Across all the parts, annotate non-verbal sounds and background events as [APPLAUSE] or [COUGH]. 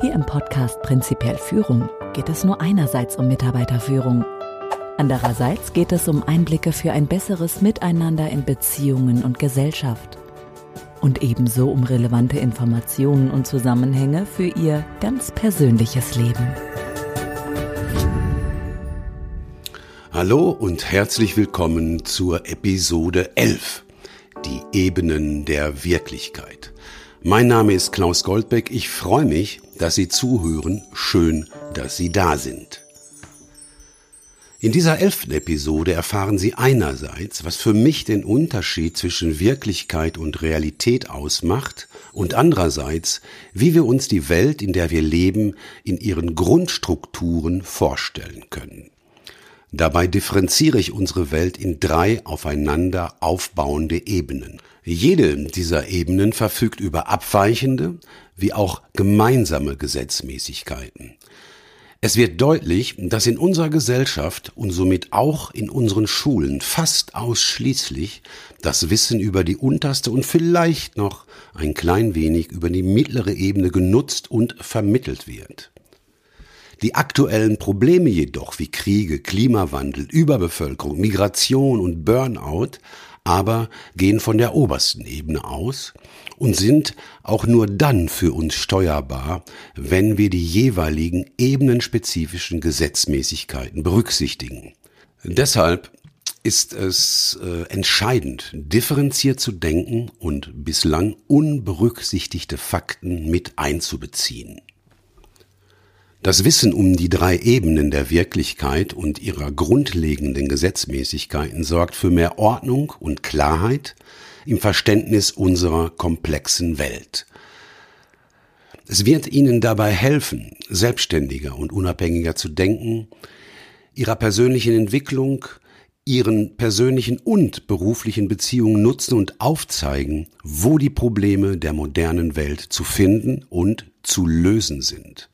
Hier im Podcast Prinzipiell Führung geht es nur einerseits um Mitarbeiterführung. Andererseits geht es um Einblicke für ein besseres Miteinander in Beziehungen und Gesellschaft. Und ebenso um relevante Informationen und Zusammenhänge für Ihr ganz persönliches Leben. Hallo und herzlich willkommen zur Episode 11, die Ebenen der Wirklichkeit. Mein Name ist Klaus Goldbeck, ich freue mich, dass Sie zuhören, schön, dass Sie da sind. In dieser elften Episode erfahren Sie einerseits, was für mich den Unterschied zwischen Wirklichkeit und Realität ausmacht und andererseits, wie wir uns die Welt, in der wir leben, in ihren Grundstrukturen vorstellen können. Dabei differenziere ich unsere Welt in drei aufeinander aufbauende Ebenen. Jede dieser Ebenen verfügt über abweichende wie auch gemeinsame Gesetzmäßigkeiten. Es wird deutlich, dass in unserer Gesellschaft und somit auch in unseren Schulen fast ausschließlich das Wissen über die unterste und vielleicht noch ein klein wenig über die mittlere Ebene genutzt und vermittelt wird. Die aktuellen Probleme jedoch wie Kriege, Klimawandel, Überbevölkerung, Migration und Burnout aber gehen von der obersten Ebene aus und sind auch nur dann für uns steuerbar, wenn wir die jeweiligen ebenenspezifischen Gesetzmäßigkeiten berücksichtigen. Deshalb ist es äh, entscheidend, differenziert zu denken und bislang unberücksichtigte Fakten mit einzubeziehen. Das Wissen um die drei Ebenen der Wirklichkeit und ihrer grundlegenden Gesetzmäßigkeiten sorgt für mehr Ordnung und Klarheit im Verständnis unserer komplexen Welt. Es wird Ihnen dabei helfen, selbstständiger und unabhängiger zu denken, Ihrer persönlichen Entwicklung, Ihren persönlichen und beruflichen Beziehungen nutzen und aufzeigen, wo die Probleme der modernen Welt zu finden und zu lösen sind.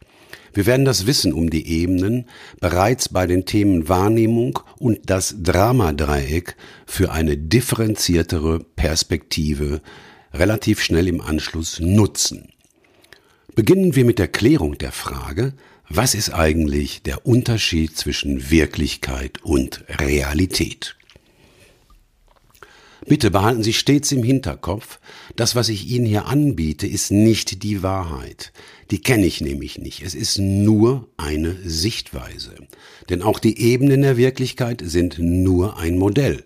Wir werden das Wissen um die Ebenen bereits bei den Themen Wahrnehmung und das Dramadreieck für eine differenziertere Perspektive relativ schnell im Anschluss nutzen. Beginnen wir mit der Klärung der Frage, was ist eigentlich der Unterschied zwischen Wirklichkeit und Realität? Bitte behalten Sie stets im Hinterkopf, das, was ich Ihnen hier anbiete, ist nicht die Wahrheit. Die kenne ich nämlich nicht. Es ist nur eine Sichtweise. Denn auch die Ebenen der Wirklichkeit sind nur ein Modell.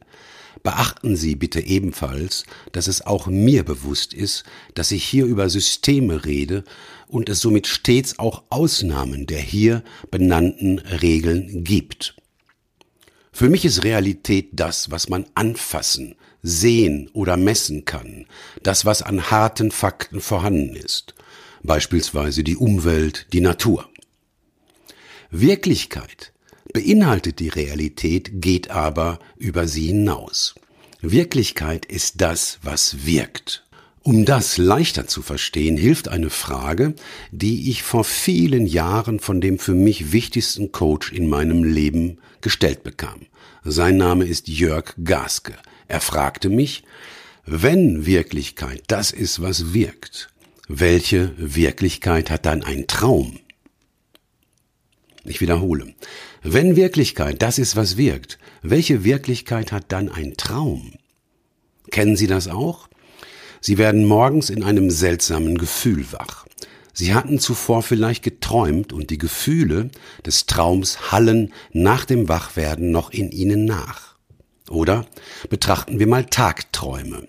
Beachten Sie bitte ebenfalls, dass es auch mir bewusst ist, dass ich hier über Systeme rede und es somit stets auch Ausnahmen der hier benannten Regeln gibt. Für mich ist Realität das, was man anfassen, sehen oder messen kann, das, was an harten Fakten vorhanden ist, beispielsweise die Umwelt, die Natur. Wirklichkeit beinhaltet die Realität, geht aber über sie hinaus. Wirklichkeit ist das, was wirkt. Um das leichter zu verstehen, hilft eine Frage, die ich vor vielen Jahren von dem für mich wichtigsten Coach in meinem Leben gestellt bekam. Sein Name ist Jörg Gaske. Er fragte mich, wenn Wirklichkeit das ist, was wirkt, welche Wirklichkeit hat dann ein Traum? Ich wiederhole. Wenn Wirklichkeit das ist, was wirkt, welche Wirklichkeit hat dann ein Traum? Kennen Sie das auch? Sie werden morgens in einem seltsamen Gefühl wach. Sie hatten zuvor vielleicht geträumt und die Gefühle des Traums hallen nach dem Wachwerden noch in Ihnen nach. Oder betrachten wir mal Tagträume.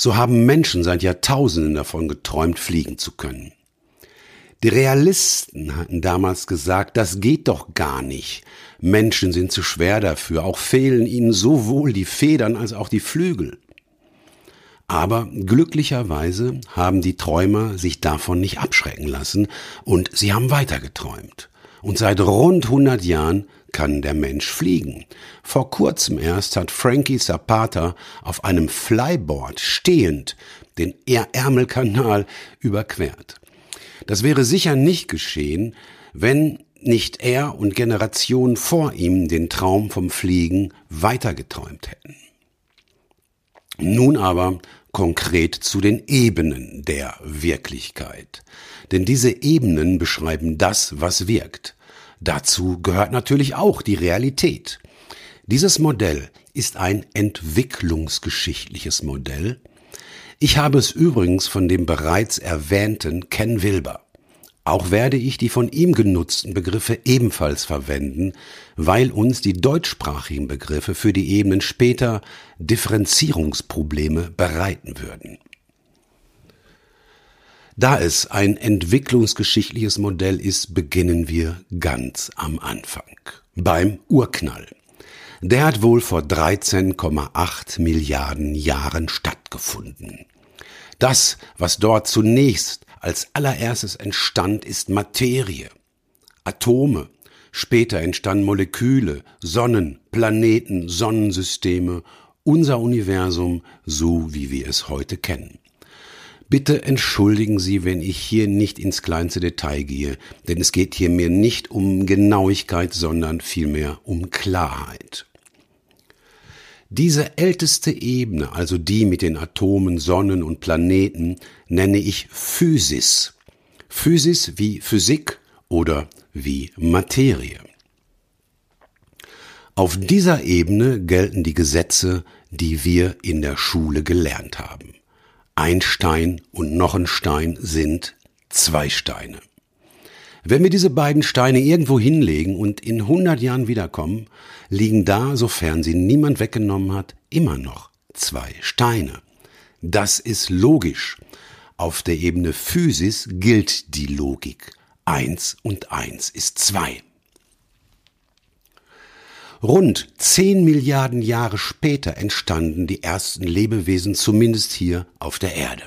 So haben Menschen seit Jahrtausenden davon geträumt, fliegen zu können. Die Realisten hatten damals gesagt, das geht doch gar nicht. Menschen sind zu schwer dafür, auch fehlen ihnen sowohl die Federn als auch die Flügel. Aber glücklicherweise haben die Träumer sich davon nicht abschrecken lassen und sie haben weitergeträumt. Und seit rund 100 Jahren kann der Mensch fliegen. Vor kurzem erst hat Frankie Zapata auf einem Flyboard stehend den Ärmelkanal überquert. Das wäre sicher nicht geschehen, wenn nicht er und Generationen vor ihm den Traum vom Fliegen weitergeträumt hätten. Nun aber konkret zu den Ebenen der Wirklichkeit. Denn diese Ebenen beschreiben das, was wirkt. Dazu gehört natürlich auch die Realität. Dieses Modell ist ein entwicklungsgeschichtliches Modell. Ich habe es übrigens von dem bereits erwähnten Ken Wilber. Auch werde ich die von ihm genutzten Begriffe ebenfalls verwenden, weil uns die deutschsprachigen Begriffe für die Ebenen später Differenzierungsprobleme bereiten würden. Da es ein entwicklungsgeschichtliches Modell ist, beginnen wir ganz am Anfang, beim Urknall. Der hat wohl vor 13,8 Milliarden Jahren stattgefunden. Das, was dort zunächst als allererstes entstand, ist Materie. Atome. Später entstanden Moleküle, Sonnen, Planeten, Sonnensysteme, unser Universum, so wie wir es heute kennen. Bitte entschuldigen Sie, wenn ich hier nicht ins kleinste Detail gehe, denn es geht hier mir nicht um Genauigkeit, sondern vielmehr um Klarheit. Diese älteste Ebene, also die mit den Atomen, Sonnen und Planeten, nenne ich Physis. Physis wie Physik oder wie Materie. Auf dieser Ebene gelten die Gesetze, die wir in der Schule gelernt haben. Ein Stein und noch ein Stein sind zwei Steine. Wenn wir diese beiden Steine irgendwo hinlegen und in 100 Jahren wiederkommen, liegen da, sofern sie niemand weggenommen hat, immer noch zwei Steine. Das ist logisch. Auf der Ebene Physis gilt die Logik. Eins und eins ist zwei. Rund zehn Milliarden Jahre später entstanden die ersten Lebewesen zumindest hier auf der Erde.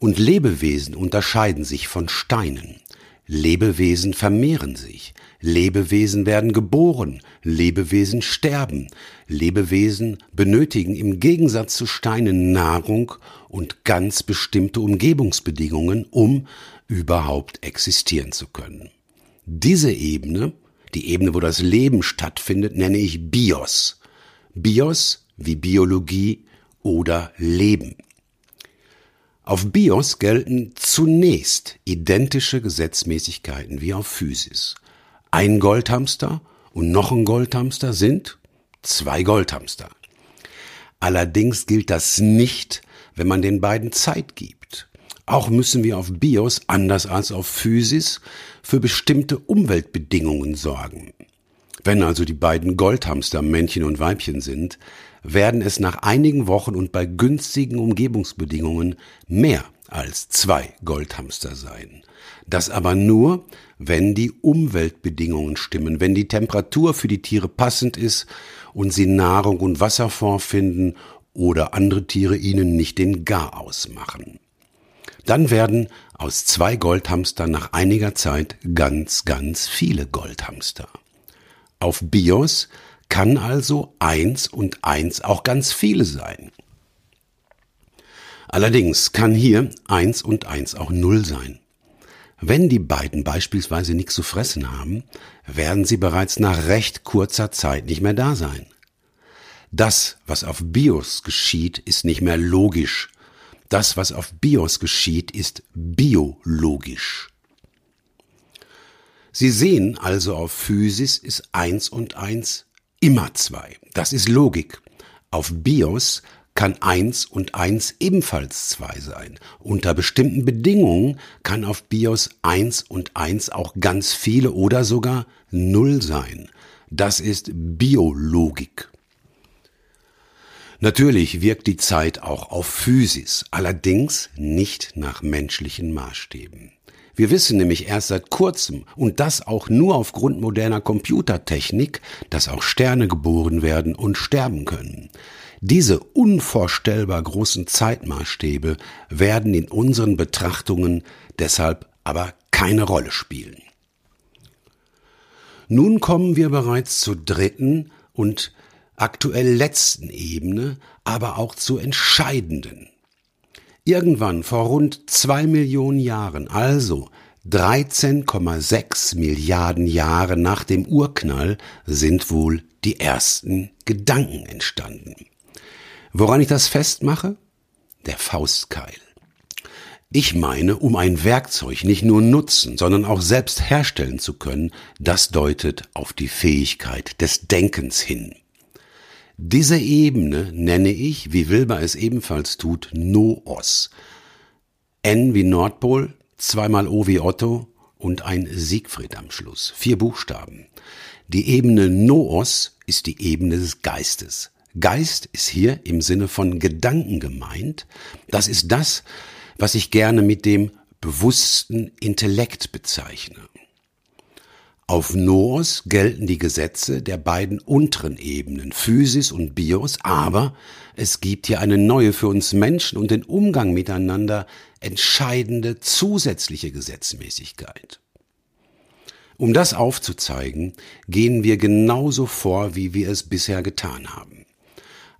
Und Lebewesen unterscheiden sich von Steinen. Lebewesen vermehren sich, Lebewesen werden geboren, Lebewesen sterben, Lebewesen benötigen im Gegensatz zu Steinen Nahrung und ganz bestimmte Umgebungsbedingungen, um überhaupt existieren zu können. Diese Ebene, die Ebene, wo das Leben stattfindet, nenne ich Bios. Bios wie Biologie oder Leben. Auf BIOS gelten zunächst identische Gesetzmäßigkeiten wie auf Physis. Ein Goldhamster und noch ein Goldhamster sind zwei Goldhamster. Allerdings gilt das nicht, wenn man den beiden Zeit gibt. Auch müssen wir auf BIOS, anders als auf Physis, für bestimmte Umweltbedingungen sorgen. Wenn also die beiden Goldhamster Männchen und Weibchen sind, werden es nach einigen Wochen und bei günstigen Umgebungsbedingungen mehr als zwei Goldhamster sein. Das aber nur, wenn die Umweltbedingungen stimmen, wenn die Temperatur für die Tiere passend ist und sie Nahrung und Wasser vorfinden oder andere Tiere ihnen nicht den Garaus machen. Dann werden aus zwei Goldhamster nach einiger Zeit ganz, ganz viele Goldhamster. Auf Bios kann also eins und eins auch ganz viele sein. Allerdings kann hier eins und eins auch null sein. Wenn die beiden beispielsweise nichts zu fressen haben, werden sie bereits nach recht kurzer Zeit nicht mehr da sein. Das, was auf Bios geschieht, ist nicht mehr logisch. Das, was auf Bios geschieht, ist biologisch. Sie sehen also auf Physis ist eins und eins immer zwei. Das ist Logik. Auf BIOS kann eins und eins ebenfalls zwei sein. Unter bestimmten Bedingungen kann auf BIOS eins und eins auch ganz viele oder sogar null sein. Das ist Biologik. Natürlich wirkt die Zeit auch auf Physis, allerdings nicht nach menschlichen Maßstäben. Wir wissen nämlich erst seit kurzem, und das auch nur aufgrund moderner Computertechnik, dass auch Sterne geboren werden und sterben können. Diese unvorstellbar großen Zeitmaßstäbe werden in unseren Betrachtungen deshalb aber keine Rolle spielen. Nun kommen wir bereits zur dritten und aktuell letzten Ebene, aber auch zur entscheidenden. Irgendwann vor rund zwei Millionen Jahren, also 13,6 Milliarden Jahre nach dem Urknall, sind wohl die ersten Gedanken entstanden. Woran ich das festmache? der Faustkeil. Ich meine, um ein Werkzeug nicht nur nutzen, sondern auch selbst herstellen zu können, das deutet auf die Fähigkeit des Denkens hin. Diese Ebene nenne ich, wie Wilber es ebenfalls tut, Noos. N wie Nordpol, zweimal O wie Otto und ein Siegfried am Schluss. Vier Buchstaben. Die Ebene Noos ist die Ebene des Geistes. Geist ist hier im Sinne von Gedanken gemeint. Das ist das, was ich gerne mit dem bewussten Intellekt bezeichne. Auf Noos gelten die Gesetze der beiden unteren Ebenen, Physis und Bios, aber es gibt hier eine neue für uns Menschen und den Umgang miteinander entscheidende zusätzliche Gesetzmäßigkeit. Um das aufzuzeigen, gehen wir genauso vor, wie wir es bisher getan haben.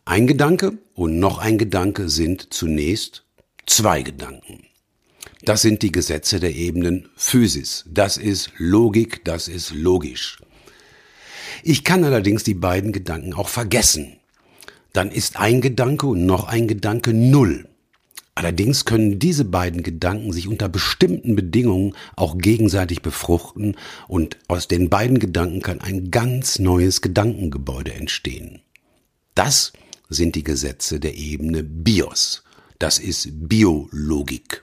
Ein Gedanke und noch ein Gedanke sind zunächst zwei Gedanken. Das sind die Gesetze der Ebenen Physis. Das ist Logik, das ist logisch. Ich kann allerdings die beiden Gedanken auch vergessen. Dann ist ein Gedanke und noch ein Gedanke null. Allerdings können diese beiden Gedanken sich unter bestimmten Bedingungen auch gegenseitig befruchten und aus den beiden Gedanken kann ein ganz neues Gedankengebäude entstehen. Das sind die Gesetze der Ebene Bios. Das ist Biologik.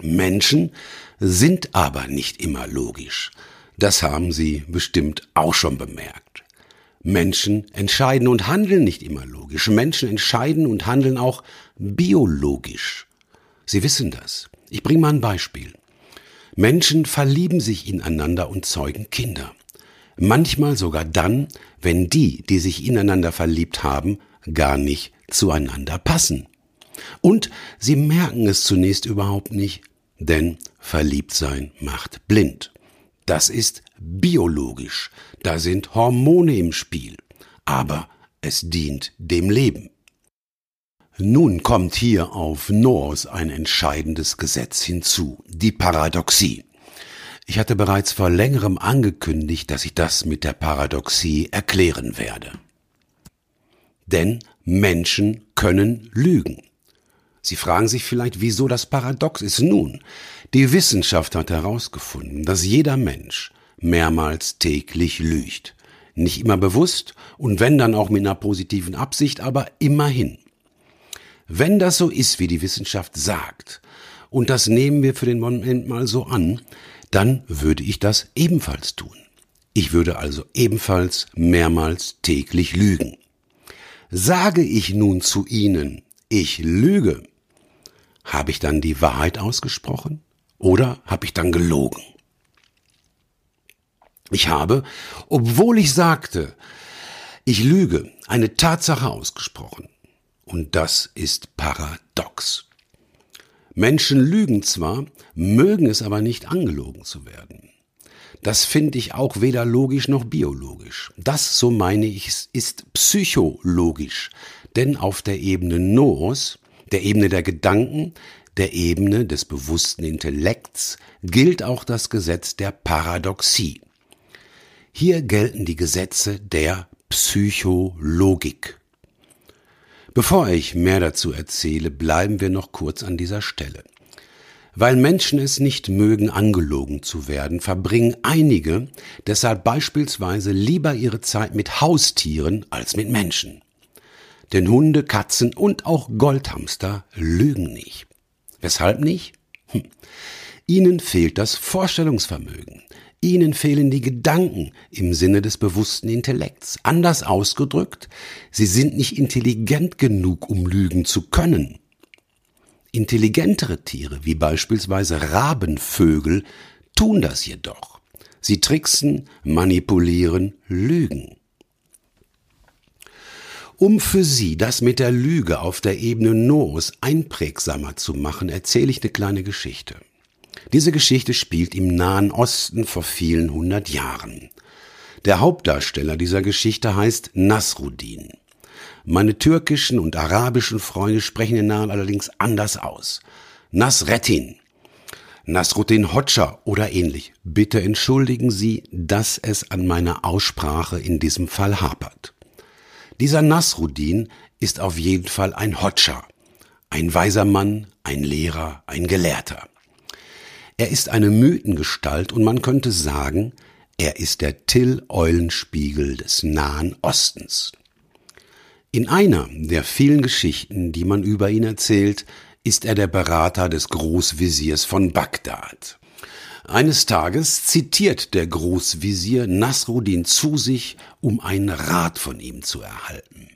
Menschen sind aber nicht immer logisch. Das haben Sie bestimmt auch schon bemerkt. Menschen entscheiden und handeln nicht immer logisch. Menschen entscheiden und handeln auch biologisch. Sie wissen das. Ich bringe mal ein Beispiel. Menschen verlieben sich ineinander und zeugen Kinder. Manchmal sogar dann, wenn die, die sich ineinander verliebt haben, gar nicht zueinander passen. Und sie merken es zunächst überhaupt nicht, denn Verliebtsein macht blind. Das ist biologisch, da sind Hormone im Spiel, aber es dient dem Leben. Nun kommt hier auf Noors ein entscheidendes Gesetz hinzu, die Paradoxie. Ich hatte bereits vor längerem angekündigt, dass ich das mit der Paradoxie erklären werde. Denn Menschen können lügen. Sie fragen sich vielleicht, wieso das paradox ist. Nun, die Wissenschaft hat herausgefunden, dass jeder Mensch mehrmals täglich lügt. Nicht immer bewusst und wenn dann auch mit einer positiven Absicht, aber immerhin. Wenn das so ist, wie die Wissenschaft sagt, und das nehmen wir für den Moment mal so an, dann würde ich das ebenfalls tun. Ich würde also ebenfalls mehrmals täglich lügen. Sage ich nun zu Ihnen, ich lüge, habe ich dann die Wahrheit ausgesprochen oder habe ich dann gelogen? Ich habe, obwohl ich sagte, ich lüge, eine Tatsache ausgesprochen. Und das ist paradox. Menschen lügen zwar, mögen es aber nicht angelogen zu werden. Das finde ich auch weder logisch noch biologisch. Das, so meine ich, ist psychologisch. Denn auf der Ebene Noos der Ebene der Gedanken, der Ebene des bewussten Intellekts gilt auch das Gesetz der Paradoxie. Hier gelten die Gesetze der Psychologik. Bevor ich mehr dazu erzähle, bleiben wir noch kurz an dieser Stelle. Weil Menschen es nicht mögen, angelogen zu werden, verbringen einige deshalb beispielsweise lieber ihre Zeit mit Haustieren als mit Menschen. Denn Hunde, Katzen und auch Goldhamster lügen nicht. Weshalb nicht? Hm. Ihnen fehlt das Vorstellungsvermögen. Ihnen fehlen die Gedanken im Sinne des bewussten Intellekts. Anders ausgedrückt, Sie sind nicht intelligent genug, um lügen zu können. Intelligentere Tiere, wie beispielsweise Rabenvögel, tun das jedoch. Sie tricksen, manipulieren, lügen. Um für Sie das mit der Lüge auf der Ebene Noos einprägsamer zu machen, erzähle ich eine kleine Geschichte. Diese Geschichte spielt im Nahen Osten vor vielen hundert Jahren. Der Hauptdarsteller dieser Geschichte heißt Nasruddin. Meine türkischen und arabischen Freunde sprechen den Namen allerdings anders aus. Nasreddin. Nasruddin Hoxha oder ähnlich. Bitte entschuldigen Sie, dass es an meiner Aussprache in diesem Fall hapert. Dieser Nasruddin ist auf jeden Fall ein Hotscher. ein weiser Mann, ein Lehrer, ein Gelehrter. Er ist eine Mythengestalt und man könnte sagen, er ist der Till-Eulenspiegel des Nahen Ostens. In einer der vielen Geschichten, die man über ihn erzählt, ist er der Berater des Großveziers von Bagdad. Eines Tages zitiert der Großvezier Nasruddin zu sich, um einen Rat von ihm zu erhalten.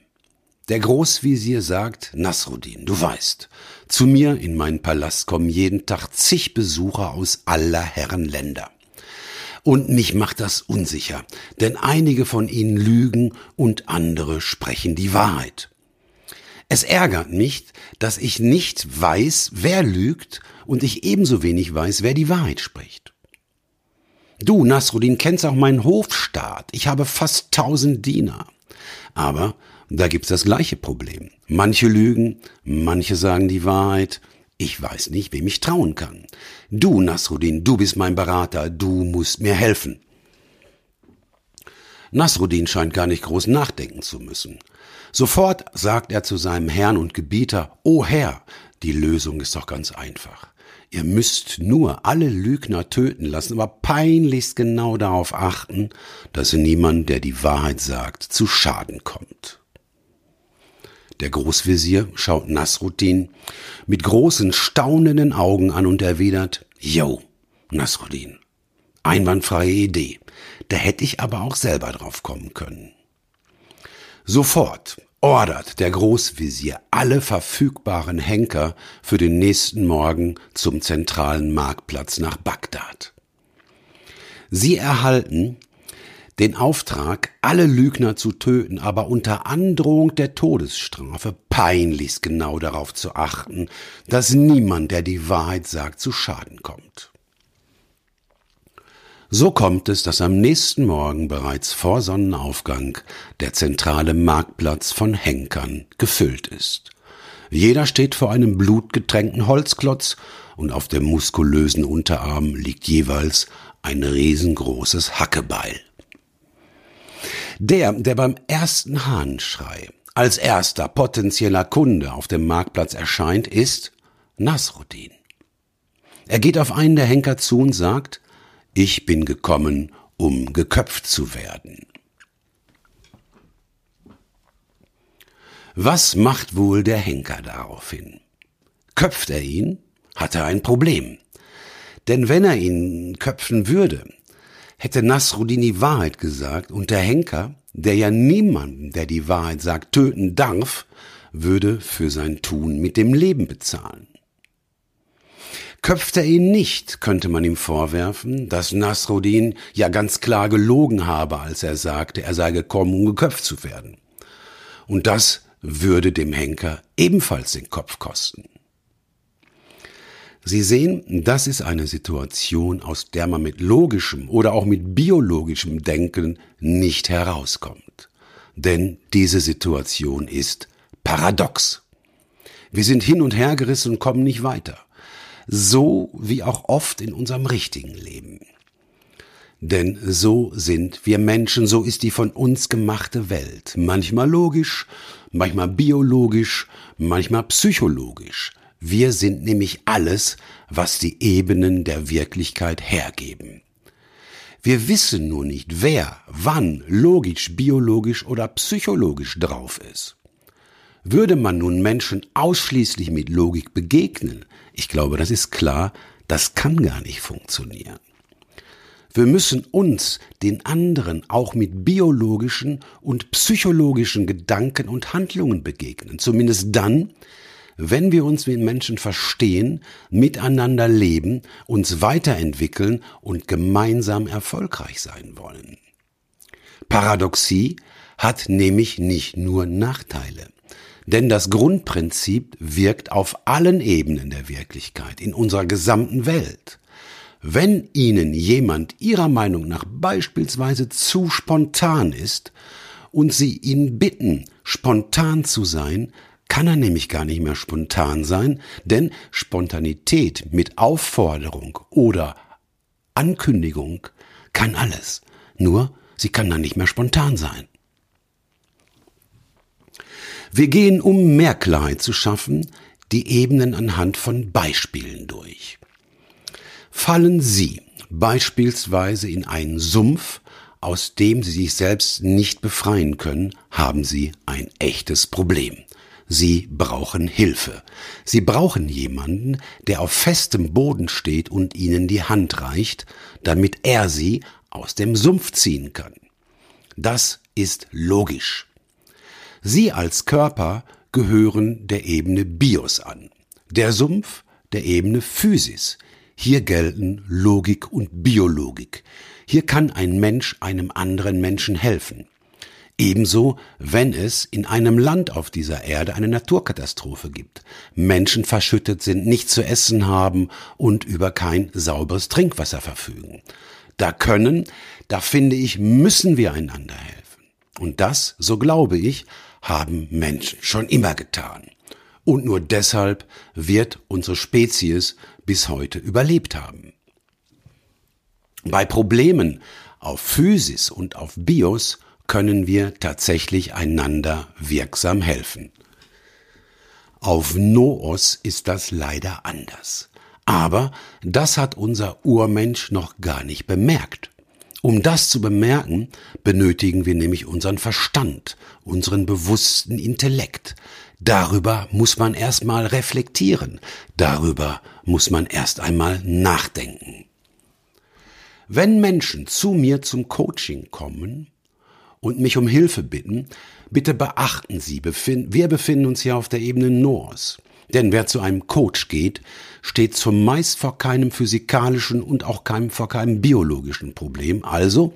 Der Großvezier sagt, Nasruddin, du weißt, zu mir in meinen Palast kommen jeden Tag zig Besucher aus aller Herren Länder. Und mich macht das unsicher, denn einige von ihnen lügen und andere sprechen die Wahrheit. Es ärgert mich, dass ich nicht weiß, wer lügt und ich ebenso wenig weiß, wer die Wahrheit spricht. Du, Nasruddin, kennst auch meinen Hofstaat. Ich habe fast tausend Diener. Aber da gibt's das gleiche Problem. Manche lügen, manche sagen die Wahrheit. Ich weiß nicht, wem ich trauen kann. Du, Nasruddin, du bist mein Berater, du musst mir helfen. Nasruddin scheint gar nicht groß nachdenken zu müssen. Sofort sagt er zu seinem Herrn und Gebieter, O Herr, die Lösung ist doch ganz einfach. Ihr müsst nur alle Lügner töten lassen, aber peinlichst genau darauf achten, dass niemand, der die Wahrheit sagt, zu Schaden kommt. Der Großvezier schaut Nasruddin mit großen, staunenden Augen an und erwidert, Jo, Nasruddin, einwandfreie Idee, da hätte ich aber auch selber drauf kommen können. Sofort ordert der Großvezier alle verfügbaren Henker für den nächsten Morgen zum zentralen Marktplatz nach Bagdad. Sie erhalten den Auftrag, alle Lügner zu töten, aber unter Androhung der Todesstrafe peinlichst genau darauf zu achten, dass niemand, der die Wahrheit sagt, zu Schaden kommt. So kommt es, dass am nächsten Morgen bereits vor Sonnenaufgang der zentrale Marktplatz von Henkern gefüllt ist. Jeder steht vor einem blutgetränkten Holzklotz und auf dem muskulösen Unterarm liegt jeweils ein riesengroßes Hackebeil. Der, der beim ersten Hahnschrei als erster potenzieller Kunde auf dem Marktplatz erscheint, ist Nasruddin. Er geht auf einen der Henker zu und sagt, ich bin gekommen, um geköpft zu werden. Was macht wohl der Henker daraufhin? Köpft er ihn, hat er ein Problem. Denn wenn er ihn köpfen würde, hätte Nasruddin die Wahrheit gesagt und der Henker, der ja niemanden, der die Wahrheit sagt, töten darf, würde für sein Tun mit dem Leben bezahlen. Köpft er ihn nicht, könnte man ihm vorwerfen, dass Nasruddin ja ganz klar gelogen habe, als er sagte, er sei gekommen, um geköpft zu werden. Und das würde dem Henker ebenfalls den Kopf kosten. Sie sehen, das ist eine Situation, aus der man mit logischem oder auch mit biologischem Denken nicht herauskommt. Denn diese Situation ist paradox. Wir sind hin und her gerissen und kommen nicht weiter so wie auch oft in unserem richtigen Leben. Denn so sind wir Menschen, so ist die von uns gemachte Welt. Manchmal logisch, manchmal biologisch, manchmal psychologisch. Wir sind nämlich alles, was die Ebenen der Wirklichkeit hergeben. Wir wissen nur nicht, wer, wann logisch, biologisch oder psychologisch drauf ist. Würde man nun Menschen ausschließlich mit Logik begegnen, ich glaube, das ist klar, das kann gar nicht funktionieren. Wir müssen uns, den anderen, auch mit biologischen und psychologischen Gedanken und Handlungen begegnen. Zumindest dann, wenn wir uns mit Menschen verstehen, miteinander leben, uns weiterentwickeln und gemeinsam erfolgreich sein wollen. Paradoxie hat nämlich nicht nur Nachteile. Denn das Grundprinzip wirkt auf allen Ebenen der Wirklichkeit, in unserer gesamten Welt. Wenn Ihnen jemand Ihrer Meinung nach beispielsweise zu spontan ist und Sie ihn bitten, spontan zu sein, kann er nämlich gar nicht mehr spontan sein, denn Spontanität mit Aufforderung oder Ankündigung kann alles. Nur, sie kann dann nicht mehr spontan sein. Wir gehen, um mehr Klarheit zu schaffen, die Ebenen anhand von Beispielen durch. Fallen Sie beispielsweise in einen Sumpf, aus dem Sie sich selbst nicht befreien können, haben Sie ein echtes Problem. Sie brauchen Hilfe. Sie brauchen jemanden, der auf festem Boden steht und Ihnen die Hand reicht, damit er Sie aus dem Sumpf ziehen kann. Das ist logisch. Sie als Körper gehören der Ebene Bios an, der Sumpf der Ebene Physis. Hier gelten Logik und Biologik. Hier kann ein Mensch einem anderen Menschen helfen. Ebenso, wenn es in einem Land auf dieser Erde eine Naturkatastrophe gibt, Menschen verschüttet sind, nichts zu essen haben und über kein sauberes Trinkwasser verfügen. Da können, da finde ich, müssen wir einander helfen. Und das, so glaube ich, haben Menschen schon immer getan. Und nur deshalb wird unsere Spezies bis heute überlebt haben. Bei Problemen auf Physis und auf Bios können wir tatsächlich einander wirksam helfen. Auf Noos ist das leider anders. Aber das hat unser Urmensch noch gar nicht bemerkt. Um das zu bemerken, benötigen wir nämlich unseren Verstand, unseren bewussten Intellekt. Darüber muss man erstmal reflektieren, darüber muss man erst einmal nachdenken. Wenn Menschen zu mir zum Coaching kommen und mich um Hilfe bitten, bitte beachten Sie, wir befinden uns hier auf der Ebene Noors. Denn wer zu einem Coach geht, steht zumeist vor keinem physikalischen und auch keinem, vor keinem biologischen Problem. Also,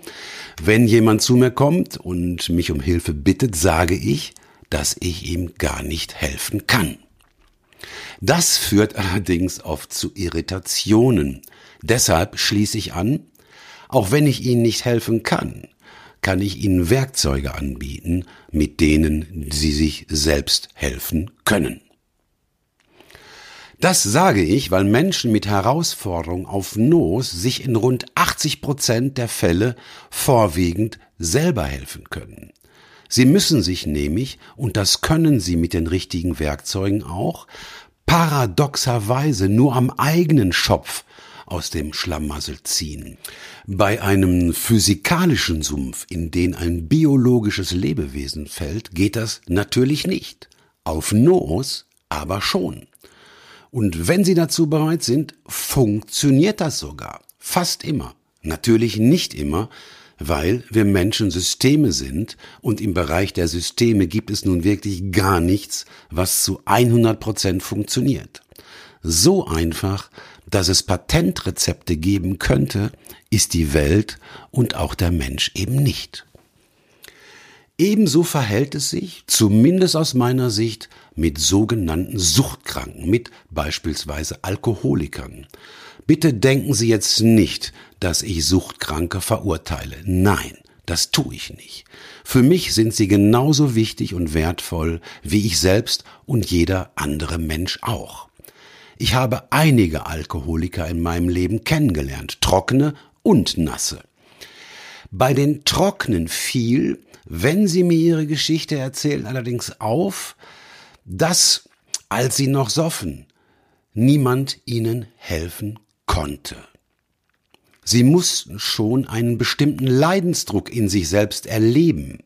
wenn jemand zu mir kommt und mich um Hilfe bittet, sage ich, dass ich ihm gar nicht helfen kann. Das führt [LAUGHS] allerdings oft zu Irritationen. Deshalb schließe ich an, auch wenn ich Ihnen nicht helfen kann, kann ich Ihnen Werkzeuge anbieten, mit denen Sie sich selbst helfen können. Das sage ich, weil Menschen mit Herausforderungen auf Nos sich in rund 80 Prozent der Fälle vorwiegend selber helfen können. Sie müssen sich nämlich, und das können sie mit den richtigen Werkzeugen auch, paradoxerweise nur am eigenen Schopf aus dem Schlamassel ziehen. Bei einem physikalischen Sumpf, in den ein biologisches Lebewesen fällt, geht das natürlich nicht. Auf Noos aber schon. Und wenn Sie dazu bereit sind, funktioniert das sogar. Fast immer. Natürlich nicht immer, weil wir Menschen Systeme sind und im Bereich der Systeme gibt es nun wirklich gar nichts, was zu 100 Prozent funktioniert. So einfach, dass es Patentrezepte geben könnte, ist die Welt und auch der Mensch eben nicht. Ebenso verhält es sich, zumindest aus meiner Sicht, mit sogenannten Suchtkranken, mit beispielsweise Alkoholikern. Bitte denken Sie jetzt nicht, dass ich Suchtkranke verurteile. Nein, das tue ich nicht. Für mich sind sie genauso wichtig und wertvoll wie ich selbst und jeder andere Mensch auch. Ich habe einige Alkoholiker in meinem Leben kennengelernt, trockene und nasse. Bei den Trocknen fiel, wenn sie mir ihre Geschichte erzählen, allerdings auf, dass, als sie noch soffen, niemand ihnen helfen konnte. Sie mussten schon einen bestimmten Leidensdruck in sich selbst erleben.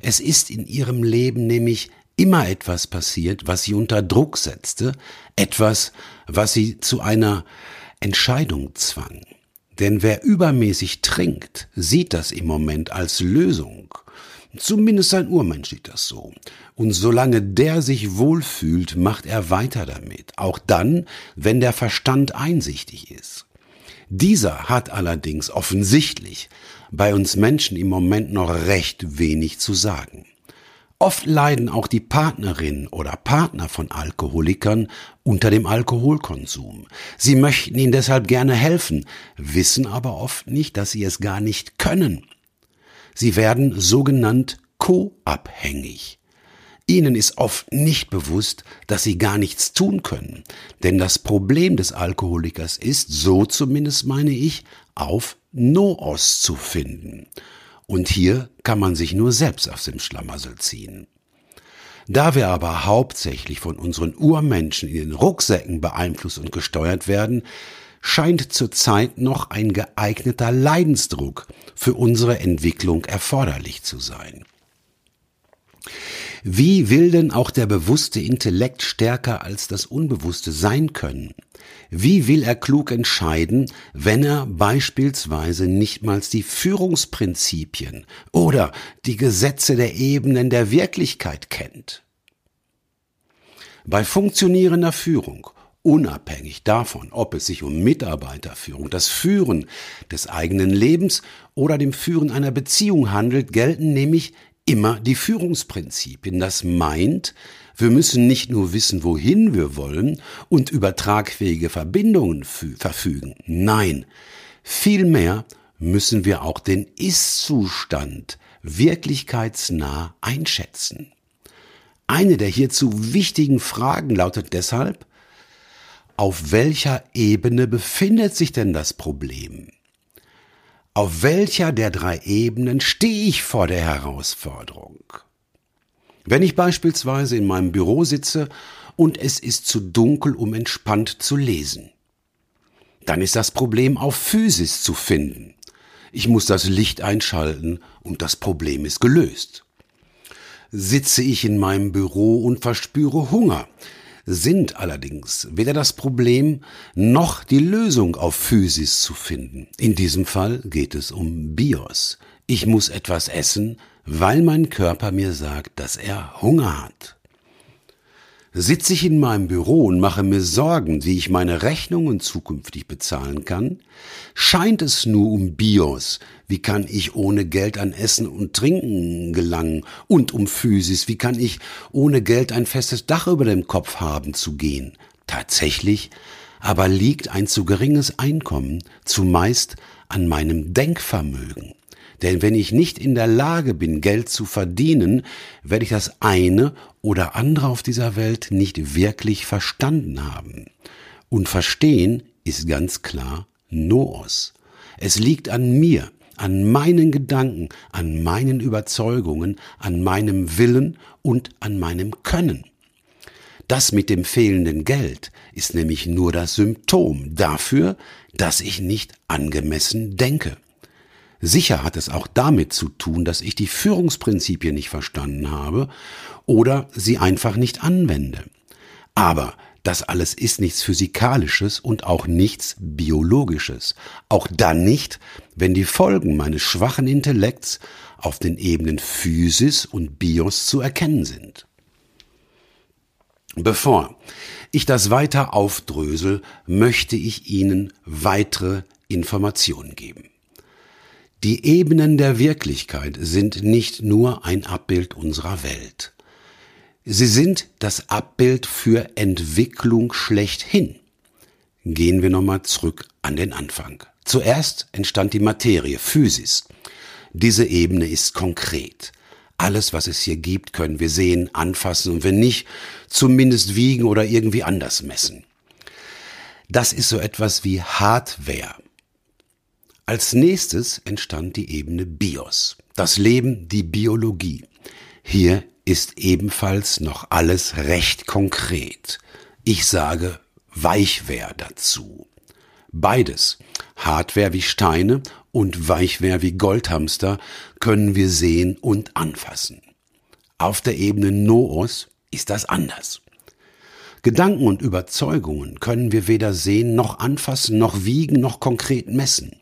Es ist in ihrem Leben nämlich immer etwas passiert, was sie unter Druck setzte, etwas, was sie zu einer Entscheidung zwang. Denn wer übermäßig trinkt, sieht das im Moment als Lösung. Zumindest sein Urmensch sieht das so. Und solange der sich wohlfühlt, macht er weiter damit. Auch dann, wenn der Verstand einsichtig ist. Dieser hat allerdings offensichtlich bei uns Menschen im Moment noch recht wenig zu sagen. Oft leiden auch die Partnerinnen oder Partner von Alkoholikern unter dem Alkoholkonsum. Sie möchten ihnen deshalb gerne helfen, wissen aber oft nicht, dass sie es gar nicht können. Sie werden sogenannt co-abhängig. Ihnen ist oft nicht bewusst, dass sie gar nichts tun können, denn das Problem des Alkoholikers ist, so zumindest meine ich, auf Noos zu finden. Und hier kann man sich nur selbst aus dem Schlamassel ziehen. Da wir aber hauptsächlich von unseren Urmenschen in den Rucksäcken beeinflusst und gesteuert werden, scheint zurzeit noch ein geeigneter Leidensdruck für unsere Entwicklung erforderlich zu sein. Wie will denn auch der bewusste Intellekt stärker als das Unbewusste sein können? Wie will er klug entscheiden, wenn er beispielsweise nichtmals die Führungsprinzipien oder die Gesetze der Ebenen der Wirklichkeit kennt? Bei funktionierender Führung unabhängig davon, ob es sich um Mitarbeiterführung, das Führen des eigenen Lebens oder dem Führen einer Beziehung handelt, gelten nämlich immer die Führungsprinzipien. Das meint, wir müssen nicht nur wissen, wohin wir wollen und über tragfähige Verbindungen verfügen. Nein, vielmehr müssen wir auch den Ist-Zustand wirklichkeitsnah einschätzen. Eine der hierzu wichtigen Fragen lautet deshalb, auf welcher Ebene befindet sich denn das Problem? Auf welcher der drei Ebenen stehe ich vor der Herausforderung? Wenn ich beispielsweise in meinem Büro sitze und es ist zu dunkel, um entspannt zu lesen, dann ist das Problem auf Physis zu finden. Ich muss das Licht einschalten und das Problem ist gelöst. Sitze ich in meinem Büro und verspüre Hunger, sind allerdings weder das Problem noch die Lösung auf Physis zu finden. In diesem Fall geht es um Bios. Ich muss etwas essen, weil mein Körper mir sagt, dass er Hunger hat. Sitze ich in meinem Büro und mache mir Sorgen, wie ich meine Rechnungen zukünftig bezahlen kann? Scheint es nur um Bios, wie kann ich ohne Geld an Essen und Trinken gelangen? Und um Physis, wie kann ich ohne Geld ein festes Dach über dem Kopf haben zu gehen? Tatsächlich aber liegt ein zu geringes Einkommen zumeist an meinem Denkvermögen. Denn wenn ich nicht in der Lage bin, Geld zu verdienen, werde ich das eine oder andere auf dieser Welt nicht wirklich verstanden haben. Und verstehen ist ganz klar Noos. Es liegt an mir, an meinen Gedanken, an meinen Überzeugungen, an meinem Willen und an meinem Können. Das mit dem fehlenden Geld ist nämlich nur das Symptom dafür, dass ich nicht angemessen denke. Sicher hat es auch damit zu tun, dass ich die Führungsprinzipien nicht verstanden habe oder sie einfach nicht anwende. Aber das alles ist nichts Physikalisches und auch nichts Biologisches. Auch dann nicht, wenn die Folgen meines schwachen Intellekts auf den Ebenen Physis und Bios zu erkennen sind. Bevor ich das weiter aufdrösel, möchte ich Ihnen weitere Informationen geben. Die Ebenen der Wirklichkeit sind nicht nur ein Abbild unserer Welt. Sie sind das Abbild für Entwicklung schlechthin. Gehen wir nochmal zurück an den Anfang. Zuerst entstand die Materie, Physis. Diese Ebene ist konkret. Alles, was es hier gibt, können wir sehen, anfassen und wenn nicht, zumindest wiegen oder irgendwie anders messen. Das ist so etwas wie Hardware. Als nächstes entstand die Ebene Bios, das Leben, die Biologie. Hier ist ebenfalls noch alles recht konkret. Ich sage Weichwehr dazu. Beides, Hardware wie Steine und Weichwehr wie Goldhamster, können wir sehen und anfassen. Auf der Ebene Noos ist das anders. Gedanken und Überzeugungen können wir weder sehen noch anfassen, noch wiegen, noch konkret messen.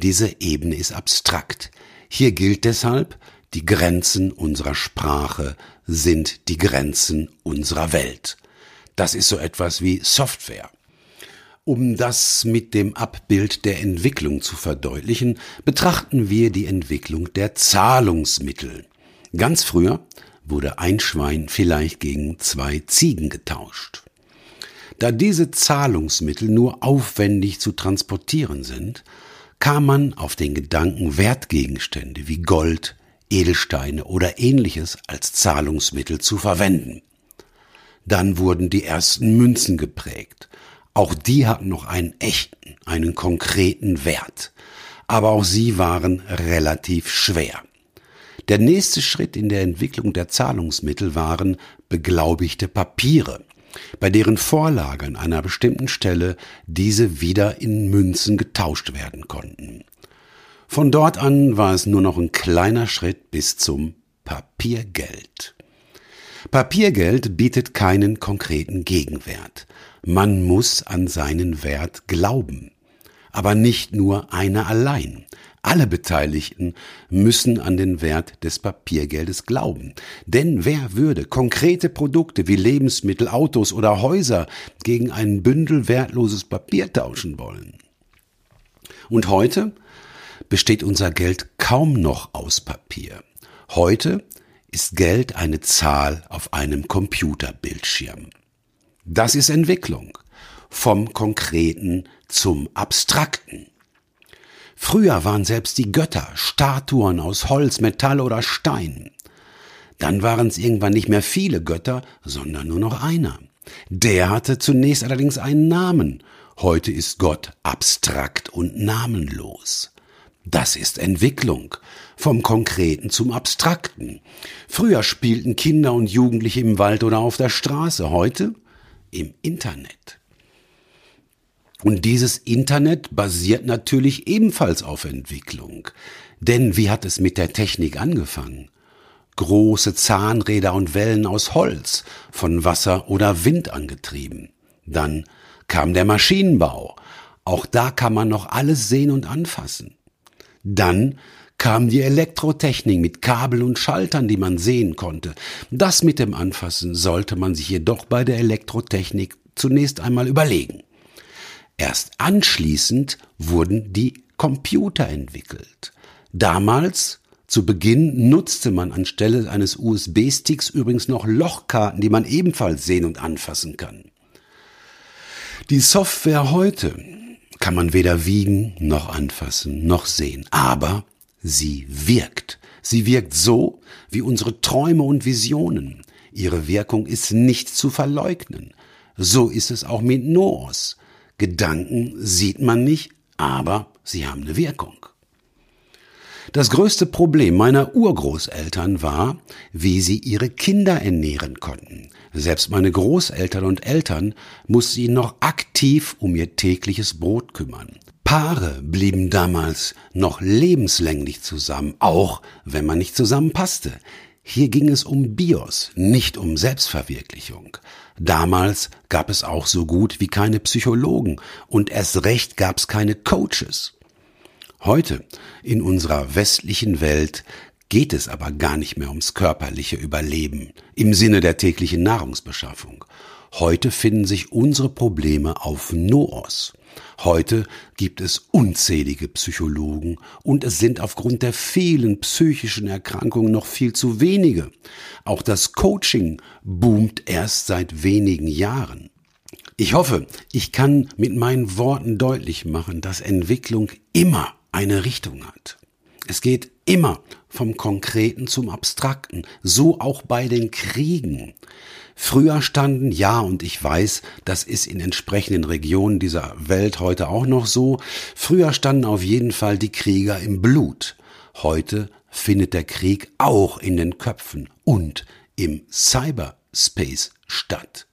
Diese Ebene ist abstrakt. Hier gilt deshalb, die Grenzen unserer Sprache sind die Grenzen unserer Welt. Das ist so etwas wie Software. Um das mit dem Abbild der Entwicklung zu verdeutlichen, betrachten wir die Entwicklung der Zahlungsmittel. Ganz früher wurde ein Schwein vielleicht gegen zwei Ziegen getauscht. Da diese Zahlungsmittel nur aufwendig zu transportieren sind, kam man auf den Gedanken, Wertgegenstände wie Gold, Edelsteine oder ähnliches als Zahlungsmittel zu verwenden. Dann wurden die ersten Münzen geprägt. Auch die hatten noch einen echten, einen konkreten Wert. Aber auch sie waren relativ schwer. Der nächste Schritt in der Entwicklung der Zahlungsmittel waren beglaubigte Papiere, bei deren Vorlage an einer bestimmten Stelle diese wieder in Münzen getauscht werden konnten. Von dort an war es nur noch ein kleiner Schritt bis zum Papiergeld. Papiergeld bietet keinen konkreten Gegenwert. Man muss an seinen Wert glauben. Aber nicht nur einer allein. Alle Beteiligten müssen an den Wert des Papiergeldes glauben. Denn wer würde konkrete Produkte wie Lebensmittel, Autos oder Häuser gegen ein Bündel wertloses Papier tauschen wollen? Und heute besteht unser Geld kaum noch aus Papier. Heute ist Geld eine Zahl auf einem Computerbildschirm. Das ist Entwicklung vom Konkreten zum Abstrakten. Früher waren selbst die Götter Statuen aus Holz, Metall oder Stein. Dann waren es irgendwann nicht mehr viele Götter, sondern nur noch einer. Der hatte zunächst allerdings einen Namen. Heute ist Gott abstrakt und namenlos. Das ist Entwicklung vom Konkreten zum Abstrakten. Früher spielten Kinder und Jugendliche im Wald oder auf der Straße, heute im Internet. Und dieses Internet basiert natürlich ebenfalls auf Entwicklung. Denn wie hat es mit der Technik angefangen? Große Zahnräder und Wellen aus Holz, von Wasser oder Wind angetrieben. Dann kam der Maschinenbau. Auch da kann man noch alles sehen und anfassen. Dann kam die Elektrotechnik mit Kabel und Schaltern, die man sehen konnte. Das mit dem Anfassen sollte man sich jedoch bei der Elektrotechnik zunächst einmal überlegen. Erst anschließend wurden die Computer entwickelt. Damals, zu Beginn, nutzte man anstelle eines USB-Sticks übrigens noch Lochkarten, die man ebenfalls sehen und anfassen kann. Die Software heute kann man weder wiegen noch anfassen noch sehen, aber sie wirkt. Sie wirkt so wie unsere Träume und Visionen. Ihre Wirkung ist nicht zu verleugnen. So ist es auch mit Noos. Gedanken sieht man nicht, aber sie haben eine Wirkung. Das größte Problem meiner Urgroßeltern war, wie sie ihre Kinder ernähren konnten. Selbst meine Großeltern und Eltern mussten sich noch aktiv um ihr tägliches Brot kümmern. Paare blieben damals noch lebenslänglich zusammen, auch wenn man nicht zusammenpasste. Hier ging es um Bios, nicht um Selbstverwirklichung. Damals gab es auch so gut wie keine Psychologen und erst recht gab es keine Coaches. Heute, in unserer westlichen Welt, geht es aber gar nicht mehr ums körperliche Überleben im Sinne der täglichen Nahrungsbeschaffung. Heute finden sich unsere Probleme auf Noos. Heute gibt es unzählige Psychologen und es sind aufgrund der vielen psychischen Erkrankungen noch viel zu wenige. Auch das Coaching boomt erst seit wenigen Jahren. Ich hoffe, ich kann mit meinen Worten deutlich machen, dass Entwicklung immer eine Richtung hat. Es geht immer vom Konkreten zum Abstrakten, so auch bei den Kriegen. Früher standen, ja, und ich weiß, das ist in entsprechenden Regionen dieser Welt heute auch noch so, früher standen auf jeden Fall die Krieger im Blut. Heute findet der Krieg auch in den Köpfen und im Cyberspace statt.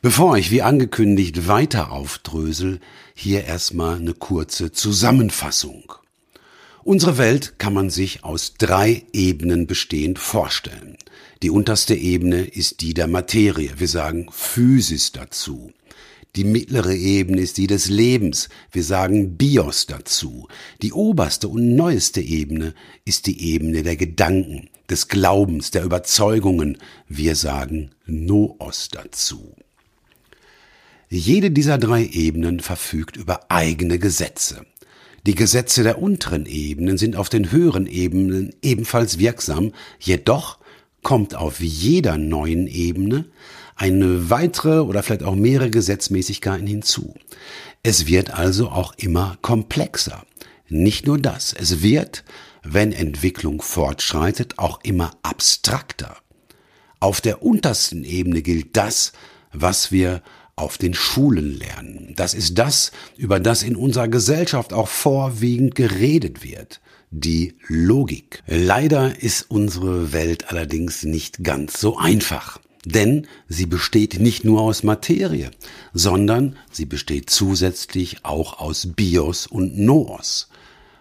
Bevor ich wie angekündigt weiter aufdrösel, hier erstmal eine kurze Zusammenfassung. Unsere Welt kann man sich aus drei Ebenen bestehend vorstellen. Die unterste Ebene ist die der Materie, wir sagen Physis dazu. Die mittlere Ebene ist die des Lebens, wir sagen Bios dazu. Die oberste und neueste Ebene ist die Ebene der Gedanken, des Glaubens, der Überzeugungen, wir sagen Noos dazu. Jede dieser drei Ebenen verfügt über eigene Gesetze. Die Gesetze der unteren Ebenen sind auf den höheren Ebenen ebenfalls wirksam, jedoch kommt auf jeder neuen Ebene eine weitere oder vielleicht auch mehrere Gesetzmäßigkeiten hinzu. Es wird also auch immer komplexer. Nicht nur das, es wird, wenn Entwicklung fortschreitet, auch immer abstrakter. Auf der untersten Ebene gilt das, was wir auf den Schulen lernen. Das ist das, über das in unserer Gesellschaft auch vorwiegend geredet wird. Die Logik. Leider ist unsere Welt allerdings nicht ganz so einfach. Denn sie besteht nicht nur aus Materie, sondern sie besteht zusätzlich auch aus Bios und Noos.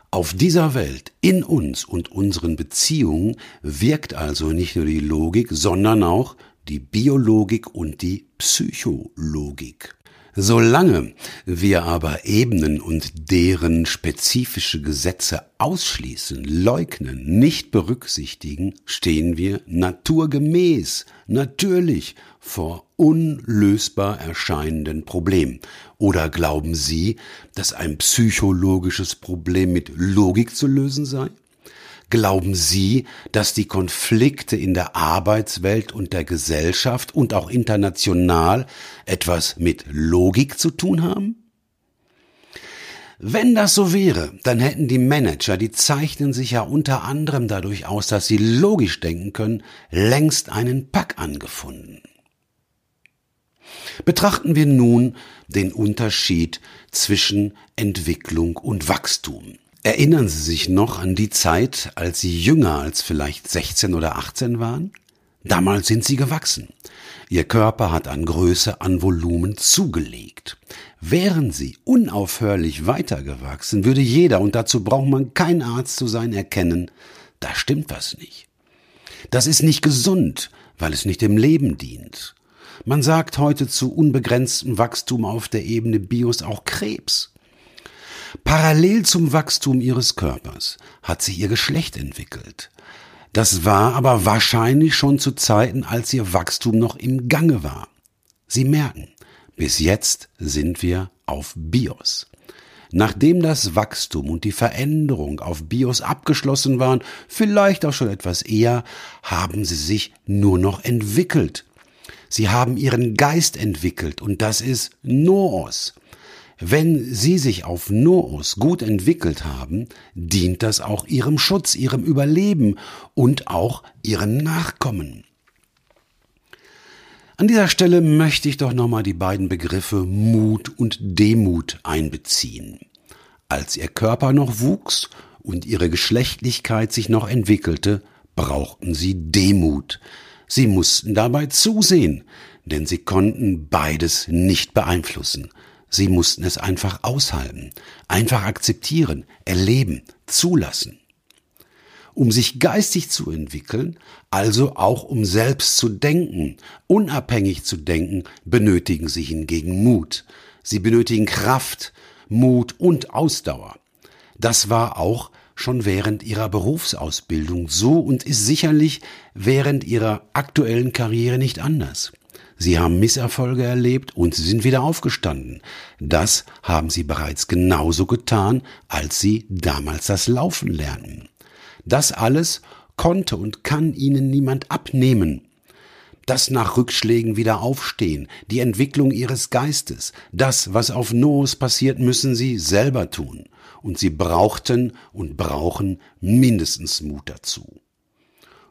Auf dieser Welt, in uns und unseren Beziehungen wirkt also nicht nur die Logik, sondern auch die Biologik und die Psychologik. Solange wir aber Ebenen und deren spezifische Gesetze ausschließen, leugnen, nicht berücksichtigen, stehen wir naturgemäß, natürlich vor unlösbar erscheinenden Problemen. Oder glauben Sie, dass ein psychologisches Problem mit Logik zu lösen sei? Glauben Sie, dass die Konflikte in der Arbeitswelt und der Gesellschaft und auch international etwas mit Logik zu tun haben? Wenn das so wäre, dann hätten die Manager, die zeichnen sich ja unter anderem dadurch aus, dass sie logisch denken können, längst einen Pack angefunden. Betrachten wir nun den Unterschied zwischen Entwicklung und Wachstum. Erinnern Sie sich noch an die Zeit, als Sie jünger als vielleicht 16 oder 18 waren? Damals sind Sie gewachsen. Ihr Körper hat an Größe, an Volumen zugelegt. Wären Sie unaufhörlich weitergewachsen, würde jeder, und dazu braucht man kein Arzt zu sein, erkennen, da stimmt was nicht. Das ist nicht gesund, weil es nicht dem Leben dient. Man sagt heute zu unbegrenztem Wachstum auf der Ebene Bios auch Krebs. Parallel zum Wachstum ihres Körpers hat sich ihr Geschlecht entwickelt. Das war aber wahrscheinlich schon zu Zeiten, als ihr Wachstum noch im Gange war. Sie merken, bis jetzt sind wir auf Bios. Nachdem das Wachstum und die Veränderung auf Bios abgeschlossen waren, vielleicht auch schon etwas eher, haben sie sich nur noch entwickelt. Sie haben ihren Geist entwickelt und das ist Noos. Wenn sie sich auf Noos gut entwickelt haben, dient das auch ihrem Schutz, ihrem Überleben und auch ihren Nachkommen. An dieser Stelle möchte ich doch nochmal die beiden Begriffe Mut und Demut einbeziehen. Als ihr Körper noch wuchs und ihre Geschlechtlichkeit sich noch entwickelte, brauchten sie Demut. Sie mussten dabei zusehen, denn sie konnten beides nicht beeinflussen. Sie mussten es einfach aushalten, einfach akzeptieren, erleben, zulassen. Um sich geistig zu entwickeln, also auch um selbst zu denken, unabhängig zu denken, benötigen sie hingegen Mut. Sie benötigen Kraft, Mut und Ausdauer. Das war auch schon während ihrer Berufsausbildung so und ist sicherlich während ihrer aktuellen Karriere nicht anders. Sie haben Misserfolge erlebt und sie sind wieder aufgestanden. Das haben sie bereits genauso getan, als sie damals das Laufen lernten. Das alles konnte und kann ihnen niemand abnehmen. Das nach Rückschlägen wieder aufstehen, die Entwicklung ihres Geistes, das, was auf Noos passiert, müssen sie selber tun. Und sie brauchten und brauchen mindestens Mut dazu.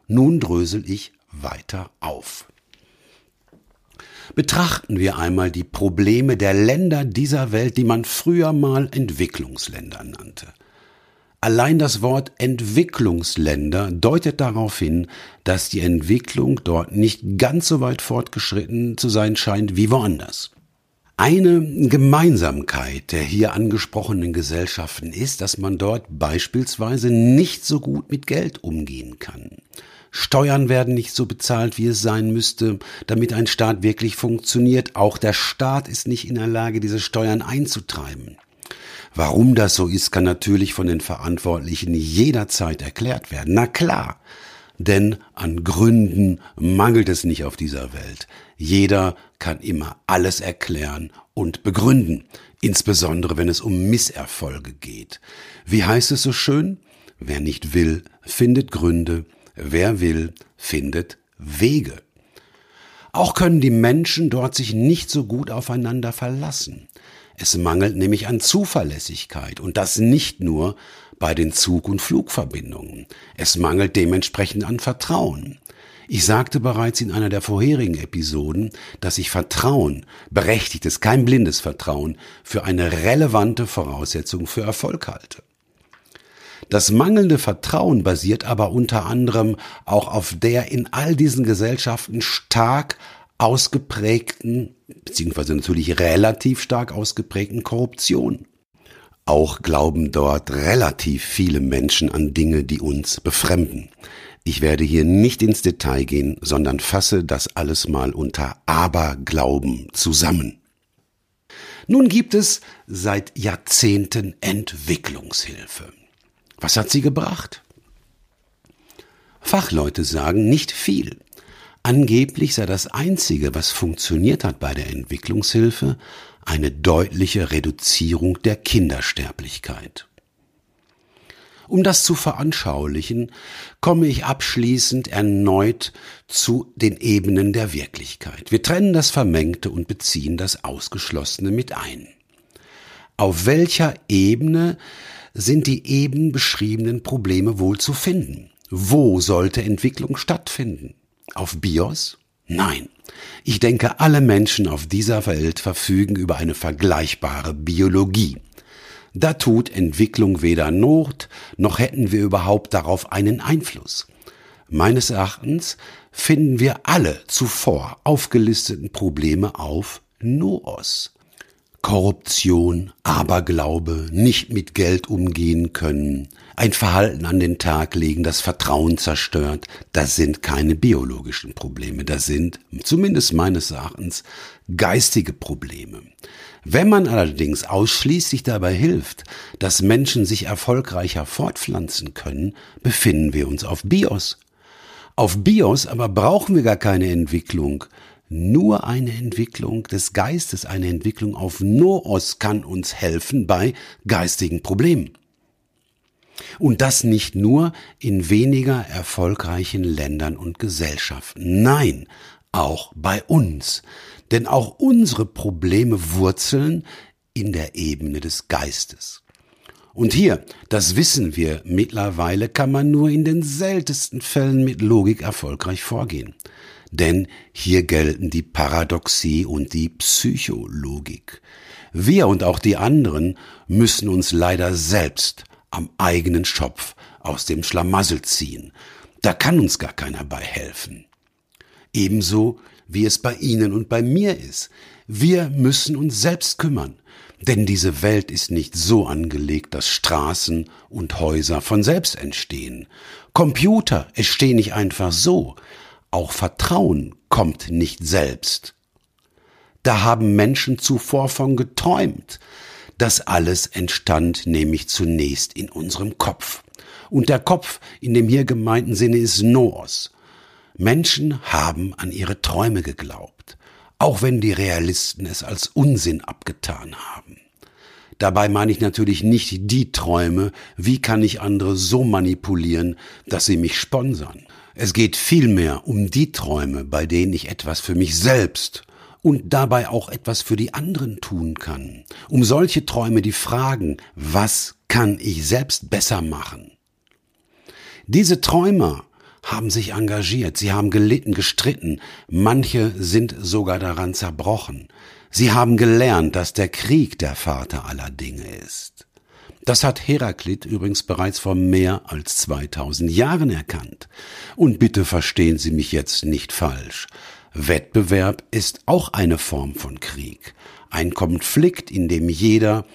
Nun drösel ich weiter auf. Betrachten wir einmal die Probleme der Länder dieser Welt, die man früher mal Entwicklungsländer nannte. Allein das Wort Entwicklungsländer deutet darauf hin, dass die Entwicklung dort nicht ganz so weit fortgeschritten zu sein scheint wie woanders. Eine Gemeinsamkeit der hier angesprochenen Gesellschaften ist, dass man dort beispielsweise nicht so gut mit Geld umgehen kann. Steuern werden nicht so bezahlt, wie es sein müsste, damit ein Staat wirklich funktioniert. Auch der Staat ist nicht in der Lage, diese Steuern einzutreiben. Warum das so ist, kann natürlich von den Verantwortlichen jederzeit erklärt werden. Na klar, denn an Gründen mangelt es nicht auf dieser Welt. Jeder kann immer alles erklären und begründen, insbesondere wenn es um Misserfolge geht. Wie heißt es so schön? Wer nicht will, findet Gründe, Wer will, findet Wege. Auch können die Menschen dort sich nicht so gut aufeinander verlassen. Es mangelt nämlich an Zuverlässigkeit und das nicht nur bei den Zug- und Flugverbindungen. Es mangelt dementsprechend an Vertrauen. Ich sagte bereits in einer der vorherigen Episoden, dass ich Vertrauen, berechtigtes, kein blindes Vertrauen, für eine relevante Voraussetzung für Erfolg halte. Das mangelnde Vertrauen basiert aber unter anderem auch auf der in all diesen Gesellschaften stark ausgeprägten, beziehungsweise natürlich relativ stark ausgeprägten Korruption. Auch glauben dort relativ viele Menschen an Dinge, die uns befremden. Ich werde hier nicht ins Detail gehen, sondern fasse das alles mal unter Aberglauben zusammen. Nun gibt es seit Jahrzehnten Entwicklungshilfe. Was hat sie gebracht? Fachleute sagen nicht viel. Angeblich sei das Einzige, was funktioniert hat bei der Entwicklungshilfe, eine deutliche Reduzierung der Kindersterblichkeit. Um das zu veranschaulichen, komme ich abschließend erneut zu den Ebenen der Wirklichkeit. Wir trennen das Vermengte und beziehen das Ausgeschlossene mit ein. Auf welcher Ebene sind die eben beschriebenen Probleme wohl zu finden? Wo sollte Entwicklung stattfinden? Auf BIOS? Nein. Ich denke, alle Menschen auf dieser Welt verfügen über eine vergleichbare Biologie. Da tut Entwicklung weder Not, noch hätten wir überhaupt darauf einen Einfluss. Meines Erachtens finden wir alle zuvor aufgelisteten Probleme auf Noos. Korruption, Aberglaube, nicht mit Geld umgehen können, ein Verhalten an den Tag legen, das Vertrauen zerstört, das sind keine biologischen Probleme, das sind, zumindest meines Erachtens, geistige Probleme. Wenn man allerdings ausschließlich dabei hilft, dass Menschen sich erfolgreicher fortpflanzen können, befinden wir uns auf BIOS. Auf BIOS aber brauchen wir gar keine Entwicklung. Nur eine Entwicklung des Geistes, eine Entwicklung auf Noos kann uns helfen bei geistigen Problemen. Und das nicht nur in weniger erfolgreichen Ländern und Gesellschaften. Nein, auch bei uns. Denn auch unsere Probleme wurzeln in der Ebene des Geistes. Und hier, das wissen wir mittlerweile, kann man nur in den seltensten Fällen mit Logik erfolgreich vorgehen denn hier gelten die Paradoxie und die Psychologik. Wir und auch die anderen müssen uns leider selbst am eigenen Schopf aus dem Schlamassel ziehen. Da kann uns gar keiner bei helfen. Ebenso wie es bei Ihnen und bei mir ist. Wir müssen uns selbst kümmern. Denn diese Welt ist nicht so angelegt, dass Straßen und Häuser von selbst entstehen. Computer entstehen nicht einfach so. Auch Vertrauen kommt nicht selbst. Da haben Menschen zuvor von geträumt. Das alles entstand nämlich zunächst in unserem Kopf. Und der Kopf in dem hier gemeinten Sinne ist Noos. Menschen haben an ihre Träume geglaubt, auch wenn die Realisten es als Unsinn abgetan haben. Dabei meine ich natürlich nicht die Träume, wie kann ich andere so manipulieren, dass sie mich sponsern. Es geht vielmehr um die Träume, bei denen ich etwas für mich selbst und dabei auch etwas für die anderen tun kann. Um solche Träume, die fragen, was kann ich selbst besser machen? Diese Träumer haben sich engagiert, sie haben gelitten, gestritten, manche sind sogar daran zerbrochen. Sie haben gelernt, dass der Krieg der Vater aller Dinge ist. Das hat Heraklit übrigens bereits vor mehr als 2000 Jahren erkannt. Und bitte verstehen Sie mich jetzt nicht falsch. Wettbewerb ist auch eine Form von Krieg. Ein Konflikt, in dem jeder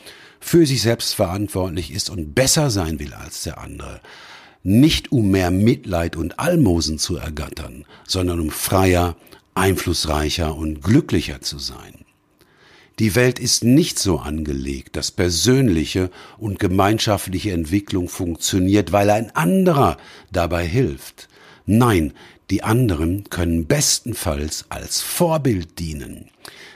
für sich selbst verantwortlich ist und besser sein will als der andere. Nicht um mehr Mitleid und Almosen zu ergattern, sondern um freier, einflussreicher und glücklicher zu sein. Die Welt ist nicht so angelegt, dass persönliche und gemeinschaftliche Entwicklung funktioniert, weil ein anderer dabei hilft. Nein, die anderen können bestenfalls als Vorbild dienen.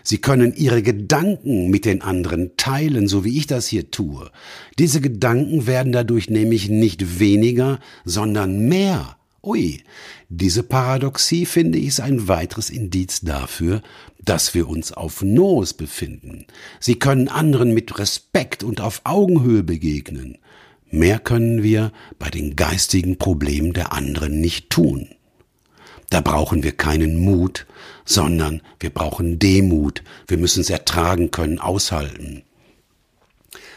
Sie können ihre Gedanken mit den anderen teilen, so wie ich das hier tue. Diese Gedanken werden dadurch nämlich nicht weniger, sondern mehr. Ui, diese Paradoxie finde ich ist ein weiteres Indiz dafür, dass wir uns auf Noos befinden. Sie können anderen mit Respekt und auf Augenhöhe begegnen. Mehr können wir bei den geistigen Problemen der anderen nicht tun. Da brauchen wir keinen Mut, sondern wir brauchen Demut. Wir müssen es ertragen können, aushalten.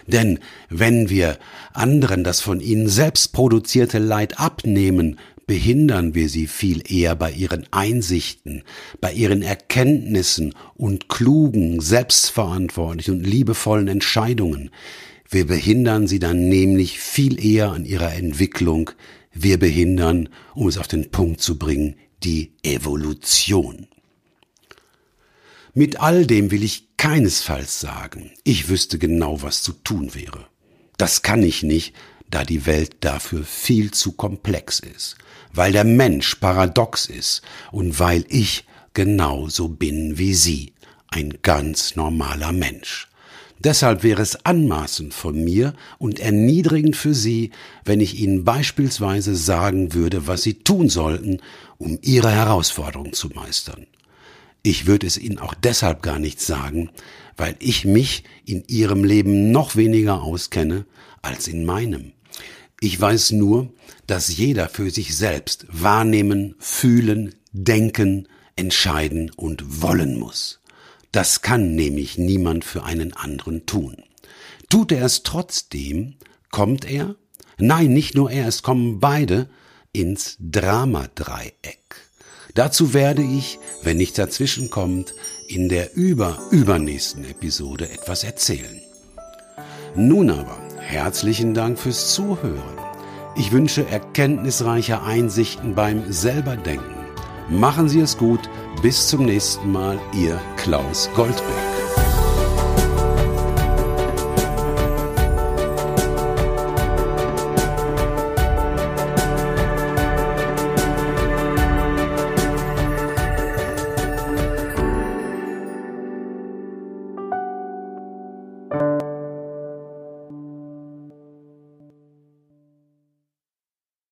Denn wenn wir anderen das von ihnen selbst produzierte Leid abnehmen, behindern wir sie viel eher bei ihren Einsichten, bei ihren Erkenntnissen und klugen, selbstverantwortlichen und liebevollen Entscheidungen. Wir behindern sie dann nämlich viel eher an ihrer Entwicklung. Wir behindern, um es auf den Punkt zu bringen, die Evolution. Mit all dem will ich keinesfalls sagen, ich wüsste genau, was zu tun wäre. Das kann ich nicht, da die Welt dafür viel zu komplex ist, weil der Mensch paradox ist und weil ich genauso bin wie Sie, ein ganz normaler Mensch. Deshalb wäre es anmaßend von mir und erniedrigend für Sie, wenn ich Ihnen beispielsweise sagen würde, was Sie tun sollten, um Ihre Herausforderung zu meistern. Ich würde es Ihnen auch deshalb gar nicht sagen, weil ich mich in Ihrem Leben noch weniger auskenne als in meinem. Ich weiß nur, dass jeder für sich selbst wahrnehmen, fühlen, denken, entscheiden und wollen muss. Das kann nämlich niemand für einen anderen tun. Tut er es trotzdem, kommt er, nein, nicht nur er, es kommen beide ins Dramadreieck. Dazu werde ich, wenn nichts dazwischenkommt, in der über-übernächsten Episode etwas erzählen. Nun aber, herzlichen Dank fürs Zuhören. Ich wünsche erkenntnisreiche Einsichten beim selberdenken. Machen Sie es gut. Bis zum nächsten Mal. Ihr Klaus Goldberg.